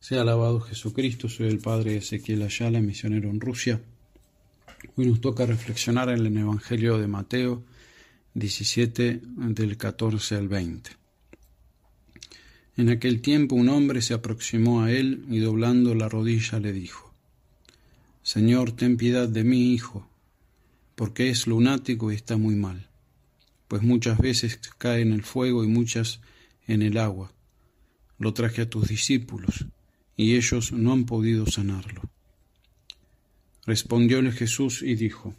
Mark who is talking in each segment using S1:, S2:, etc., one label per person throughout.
S1: Sea alabado Jesucristo, soy el padre Ezequiel Ayala, misionero en Rusia. Hoy nos toca reflexionar en el Evangelio de Mateo 17 del 14 al 20. En aquel tiempo un hombre se aproximó a él y doblando la rodilla le dijo, Señor, ten piedad de mi hijo, porque es lunático y está muy mal, pues muchas veces cae en el fuego y muchas en el agua. Lo traje a tus discípulos y ellos no han podido sanarlo. Respondióle Jesús y dijo,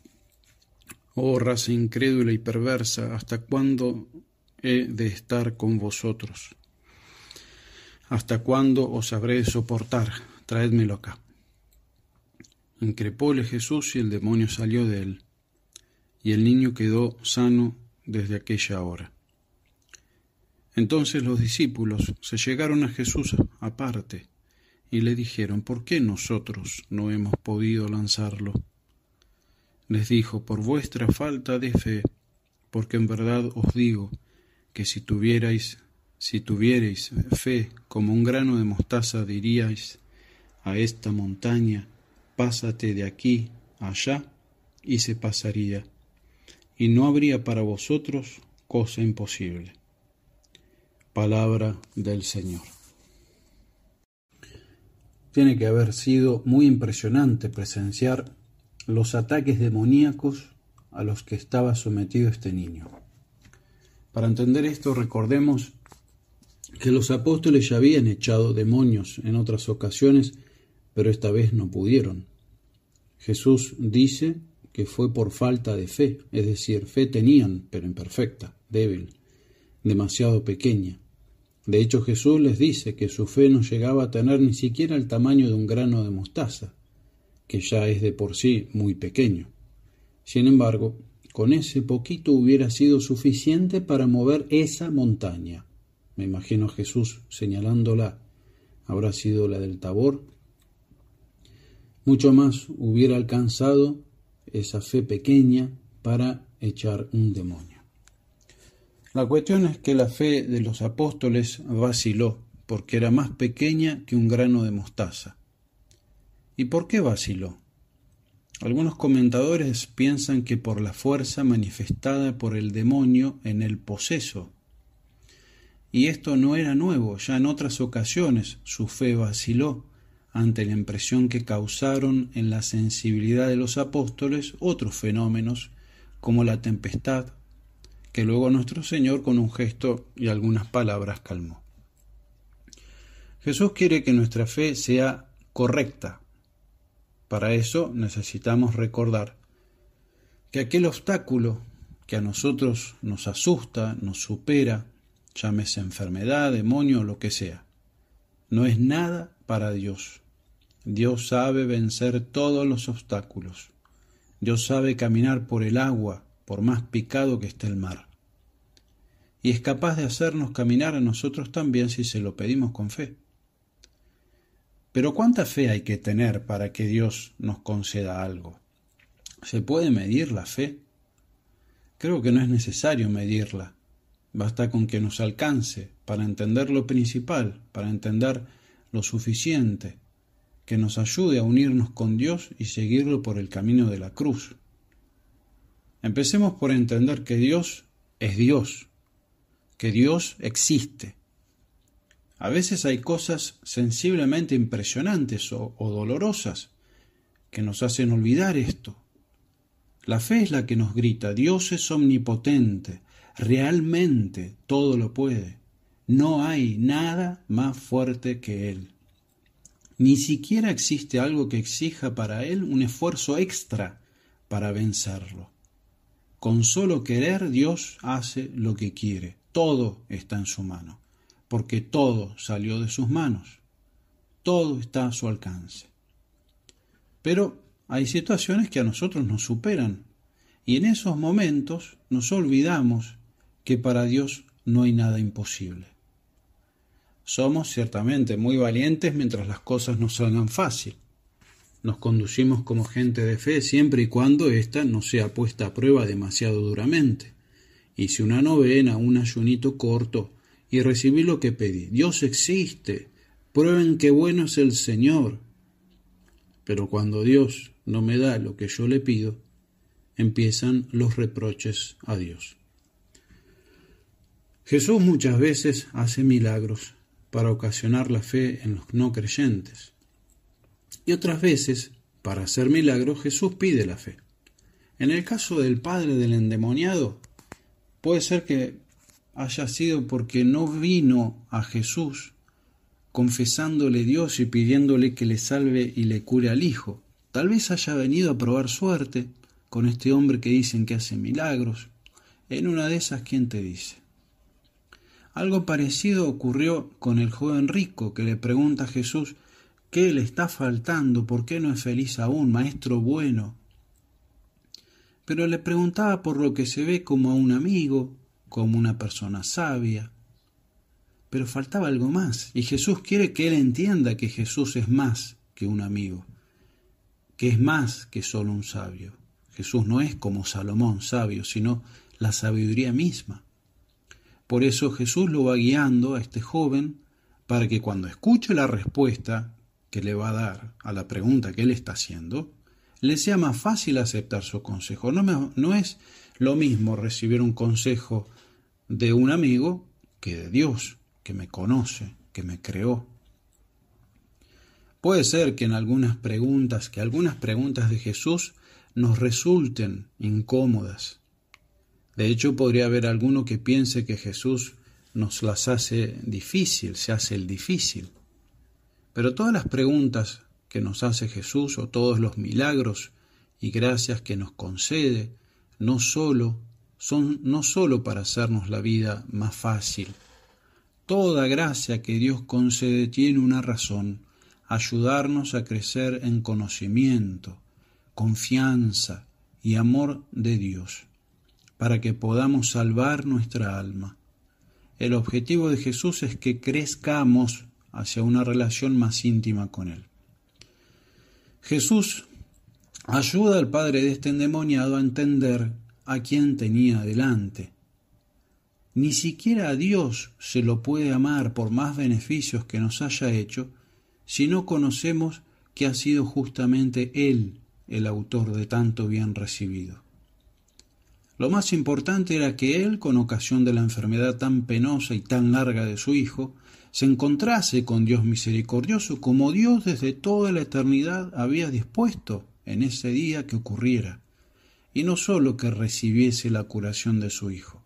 S1: Oh raza incrédula y perversa, ¿hasta cuándo he de estar con vosotros? ¿Hasta cuándo os habré soportar? Traédmelo acá. Increpóle Jesús y el demonio salió de él, y el niño quedó sano desde aquella hora. Entonces los discípulos se llegaron a Jesús aparte y le dijeron, ¿por qué nosotros no hemos podido lanzarlo? Les dijo, por vuestra falta de fe, porque en verdad os digo que si tuvierais, si tuvierais fe como un grano de mostaza, diríais a esta montaña, pásate de aquí allá, y se pasaría, y no habría para vosotros cosa imposible. Palabra del Señor. Tiene que haber sido muy impresionante presenciar los ataques demoníacos a los que estaba sometido este niño. Para entender esto, recordemos que los apóstoles ya habían echado demonios en otras ocasiones, pero esta vez no pudieron. Jesús dice que fue por falta de fe, es decir, fe tenían, pero imperfecta, débil, demasiado pequeña. De hecho, Jesús les dice que su fe no llegaba a tener ni siquiera el tamaño de un grano de mostaza, que ya es de por sí muy pequeño. Sin embargo, con ese poquito hubiera sido suficiente para mover esa montaña. Me imagino a Jesús señalándola. Habrá sido la del Tabor. Mucho más hubiera alcanzado esa fe pequeña para echar un demonio. La cuestión es que la fe de los apóstoles vaciló, porque era más pequeña que un grano de mostaza. ¿Y por qué vaciló? Algunos comentadores piensan que por la fuerza manifestada por el demonio en el poseso. Y esto no era nuevo, ya en otras ocasiones su fe vaciló ante la impresión que causaron en la sensibilidad de los apóstoles otros fenómenos como la tempestad, que luego nuestro Señor con un gesto y algunas palabras calmó. Jesús quiere que nuestra fe sea correcta. Para eso necesitamos recordar que aquel obstáculo que a nosotros nos asusta, nos supera, llámese enfermedad, demonio lo que sea, no es nada para Dios. Dios sabe vencer todos los obstáculos. Dios sabe caminar por el agua, por más picado que esté el mar. Y es capaz de hacernos caminar a nosotros también si se lo pedimos con fe. Pero ¿cuánta fe hay que tener para que Dios nos conceda algo? ¿Se puede medir la fe? Creo que no es necesario medirla. Basta con que nos alcance para entender lo principal, para entender lo suficiente, que nos ayude a unirnos con Dios y seguirlo por el camino de la cruz. Empecemos por entender que Dios es Dios, que Dios existe. A veces hay cosas sensiblemente impresionantes o, dolorosas que nos hacen olvidar esto. La fe es la que nos grita, Dios es omnipotente, realmente todo lo puede. No hay nada más fuerte que Él. Ni siquiera existe algo que exija para Él un esfuerzo extra para vencerlo. Con solo querer Dios hace lo que quiere. Todo está en su mano, porque todo salió de sus manos. Todo está a su alcance. Pero hay situaciones que a nosotros nos superan y en esos momentos nos olvidamos que para Dios no hay nada imposible. Somos ciertamente muy valientes mientras las cosas nos salgan fácil nos conducimos como gente de fe siempre y cuando ésta no sea puesta a prueba demasiado duramente. Hice una novena, un ayunito corto y recibí lo que pedí. Dios existe, prueben qué bueno es el Señor. Pero cuando Dios no me da lo que yo le pido, empiezan los reproches a Dios. Jesús muchas veces hace milagros para ocasionar la fe en los no creyentes. Y otras veces, para hacer milagros, Jesús pide la fe. En el caso del padre del endemoniado, puede ser que haya sido porque no vino a Jesús confesándole Dios y pidiéndole que le salve y le cure al hijo. Tal vez haya venido a probar suerte con este hombre que dicen que hace milagros. En una de esas, ¿quién te dice? Algo parecido ocurrió con el joven rico que le pregunta a Jesús qué le está faltando, por qué no es feliz aún, maestro bueno. Pero le preguntaba por lo que se ve como a un amigo, como una persona sabia, pero faltaba algo más, y Jesús quiere que él entienda que Jesús es más que un amigo, que es más que solo un sabio. Jesús no es como Salomón sabio, sino la sabiduría misma. Por eso Jesús lo va guiando a este joven para que cuando escuche la respuesta que le va a dar a la pregunta que él está haciendo, le sea más fácil aceptar su consejo. No, no es lo mismo recibir un consejo de un amigo que de Dios que me conoce, que me creó. Puede ser que en algunas preguntas, que algunas preguntas de Jesús nos resulten incómodas. De hecho, podría haber alguno que piense que Jesús nos las hace difícil, se hace el difícil. Pero todas las preguntas que nos hace Jesús o todos los milagros y gracias que nos concede, no solo son no solo para hacernos la vida más fácil, Toda gracia que Dios concede tiene una razón, ayudarnos a crecer en conocimiento, confianza y amor de Dios, para que podamos salvar nuestra alma. El objetivo de Jesús es que crezcamos hacia una relación más íntima con Él. Jesús ayuda al padre de este endemoniado a entender a quién tenía delante ni siquiera a Dios se lo puede amar por más beneficios que nos haya hecho si no conocemos que ha sido justamente Él el autor de tanto bien recibido. Lo más importante era que Él, con ocasión de la enfermedad tan penosa y tan larga de su Hijo, se encontrase con Dios misericordioso como Dios desde toda la eternidad había dispuesto en ese día que ocurriera, y no sólo que recibiese la curación de su Hijo.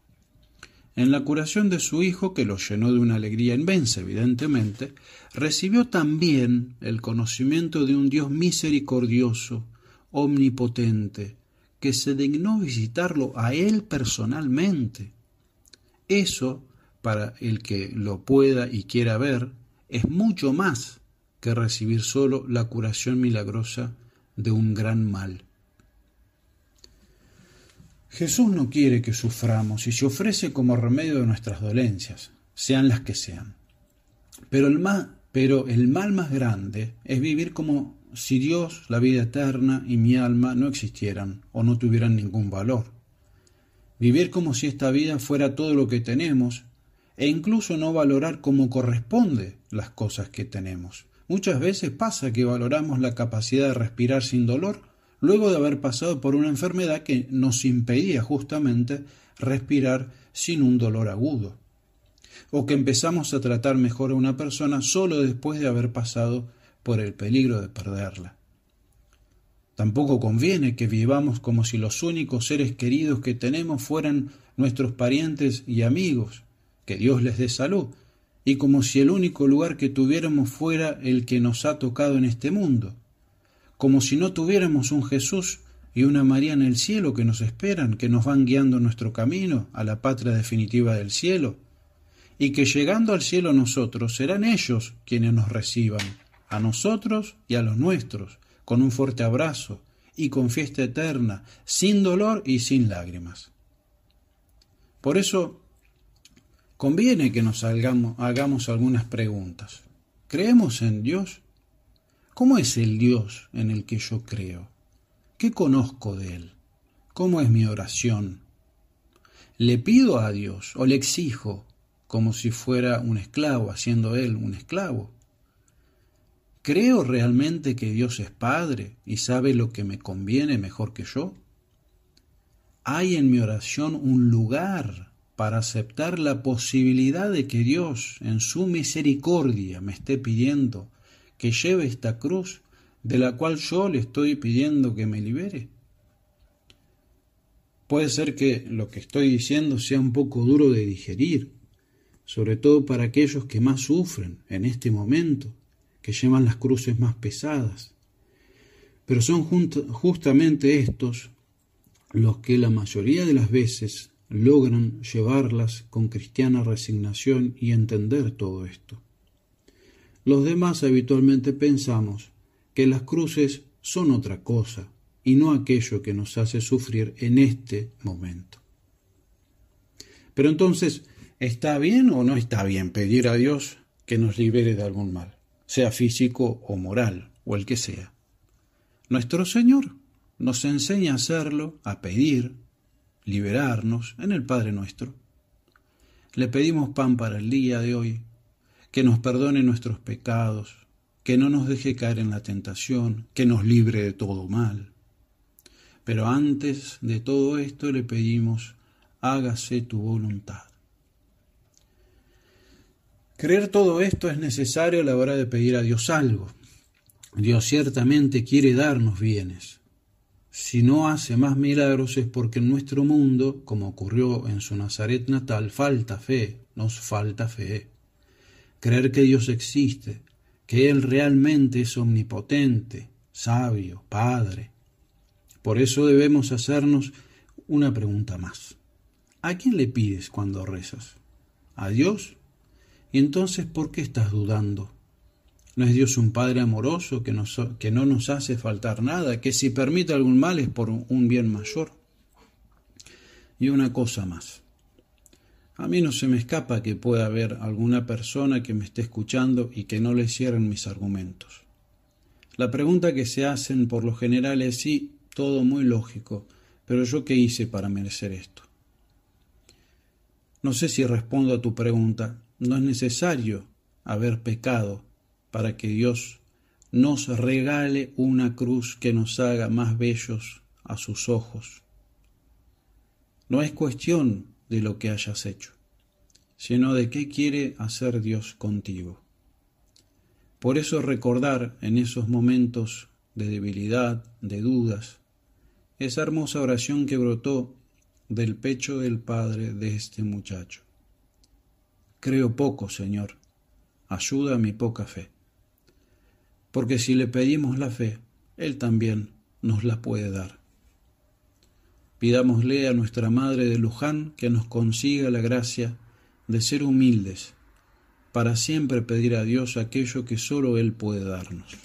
S1: En la curación de su hijo, que lo llenó de una alegría inmensa, evidentemente, recibió también el conocimiento de un Dios misericordioso, omnipotente, que se dignó visitarlo a él personalmente. Eso, para el que lo pueda y quiera ver, es mucho más que recibir solo la curación milagrosa de un gran mal. Jesús no quiere que suframos y se ofrece como remedio de nuestras dolencias, sean las que sean. Pero el, mal, pero el mal más grande es vivir como si Dios, la vida eterna y mi alma no existieran o no tuvieran ningún valor. Vivir como si esta vida fuera todo lo que tenemos e incluso no valorar como corresponde las cosas que tenemos. Muchas veces pasa que valoramos la capacidad de respirar sin dolor luego de haber pasado por una enfermedad que nos impedía justamente respirar sin un dolor agudo, o que empezamos a tratar mejor a una persona solo después de haber pasado por el peligro de perderla. Tampoco conviene que vivamos como si los únicos seres queridos que tenemos fueran nuestros parientes y amigos, que Dios les dé salud, y como si el único lugar que tuviéramos fuera el que nos ha tocado en este mundo como si no tuviéramos un Jesús y una María en el cielo que nos esperan, que nos van guiando nuestro camino a la patria definitiva del cielo, y que llegando al cielo nosotros serán ellos quienes nos reciban, a nosotros y a los nuestros, con un fuerte abrazo y con fiesta eterna, sin dolor y sin lágrimas. Por eso conviene que nos hagamos algunas preguntas. ¿Creemos en Dios? ¿Cómo es el Dios en el que yo creo? ¿Qué conozco de Él? ¿Cómo es mi oración? ¿Le pido a Dios o le exijo como si fuera un esclavo, haciendo Él un esclavo? ¿Creo realmente que Dios es Padre y sabe lo que me conviene mejor que yo? ¿Hay en mi oración un lugar para aceptar la posibilidad de que Dios, en su misericordia, me esté pidiendo que lleve esta cruz de la cual yo le estoy pidiendo que me libere? Puede ser que lo que estoy diciendo sea un poco duro de digerir, sobre todo para aquellos que más sufren en este momento, que llevan las cruces más pesadas. Pero son justamente estos los que la mayoría de las veces logran llevarlas con cristiana resignación y entender todo esto. Los demás habitualmente pensamos que las cruces son otra cosa y no aquello que nos hace sufrir en este momento. Pero entonces, ¿está bien o no está bien pedir a Dios que nos libere de algún mal, sea físico o moral, o el que sea? Nuestro Señor nos enseña a hacerlo, a pedir, liberarnos en el Padre nuestro. Le pedimos pan para el día de hoy, que nos perdone nuestros pecados, que no nos deje caer en la tentación, que nos libre de todo mal. Pero antes de todo esto le pedimos, hágase tu voluntad. Creer todo esto es necesario a la hora de pedir a Dios algo. Dios ciertamente quiere darnos bienes. Si no hace más milagros es porque en nuestro mundo, como ocurrió en su Nazaret natal, falta fe, nos falta fe. Creer que Dios existe, que Él realmente es omnipotente, sabio, Padre. Por eso debemos hacernos una pregunta más. ¿A quién le pides cuando rezas? ¿A Dios? ¿Y entonces por qué estás dudando? ¿No es Dios un Padre amoroso que, que no nos hace faltar nada, que si permite algún mal es por un bien mayor? Y una cosa más. A mí no se me escapa que pueda haber alguna persona que me esté escuchando y que no le cierren mis argumentos. La pregunta que se hacen por lo general es sí, todo muy lógico, pero yo qué hice para merecer esto. No sé si respondo a tu pregunta, no es necesario haber pecado para que Dios nos regale una cruz que nos haga más bellos a sus ojos. No es cuestión de lo que hayas hecho, sino de qué quiere hacer Dios contigo. Por eso recordar en esos momentos de debilidad, de dudas, esa hermosa oración que brotó del pecho del Padre de este muchacho. Creo poco, Señor, ayuda a mi poca fe. Porque si le pedimos la fe, Él también nos la puede dar. Pidámosle a nuestra Madre de Luján que nos consiga la gracia de ser humildes, para siempre pedir a Dios aquello que sólo Él puede darnos.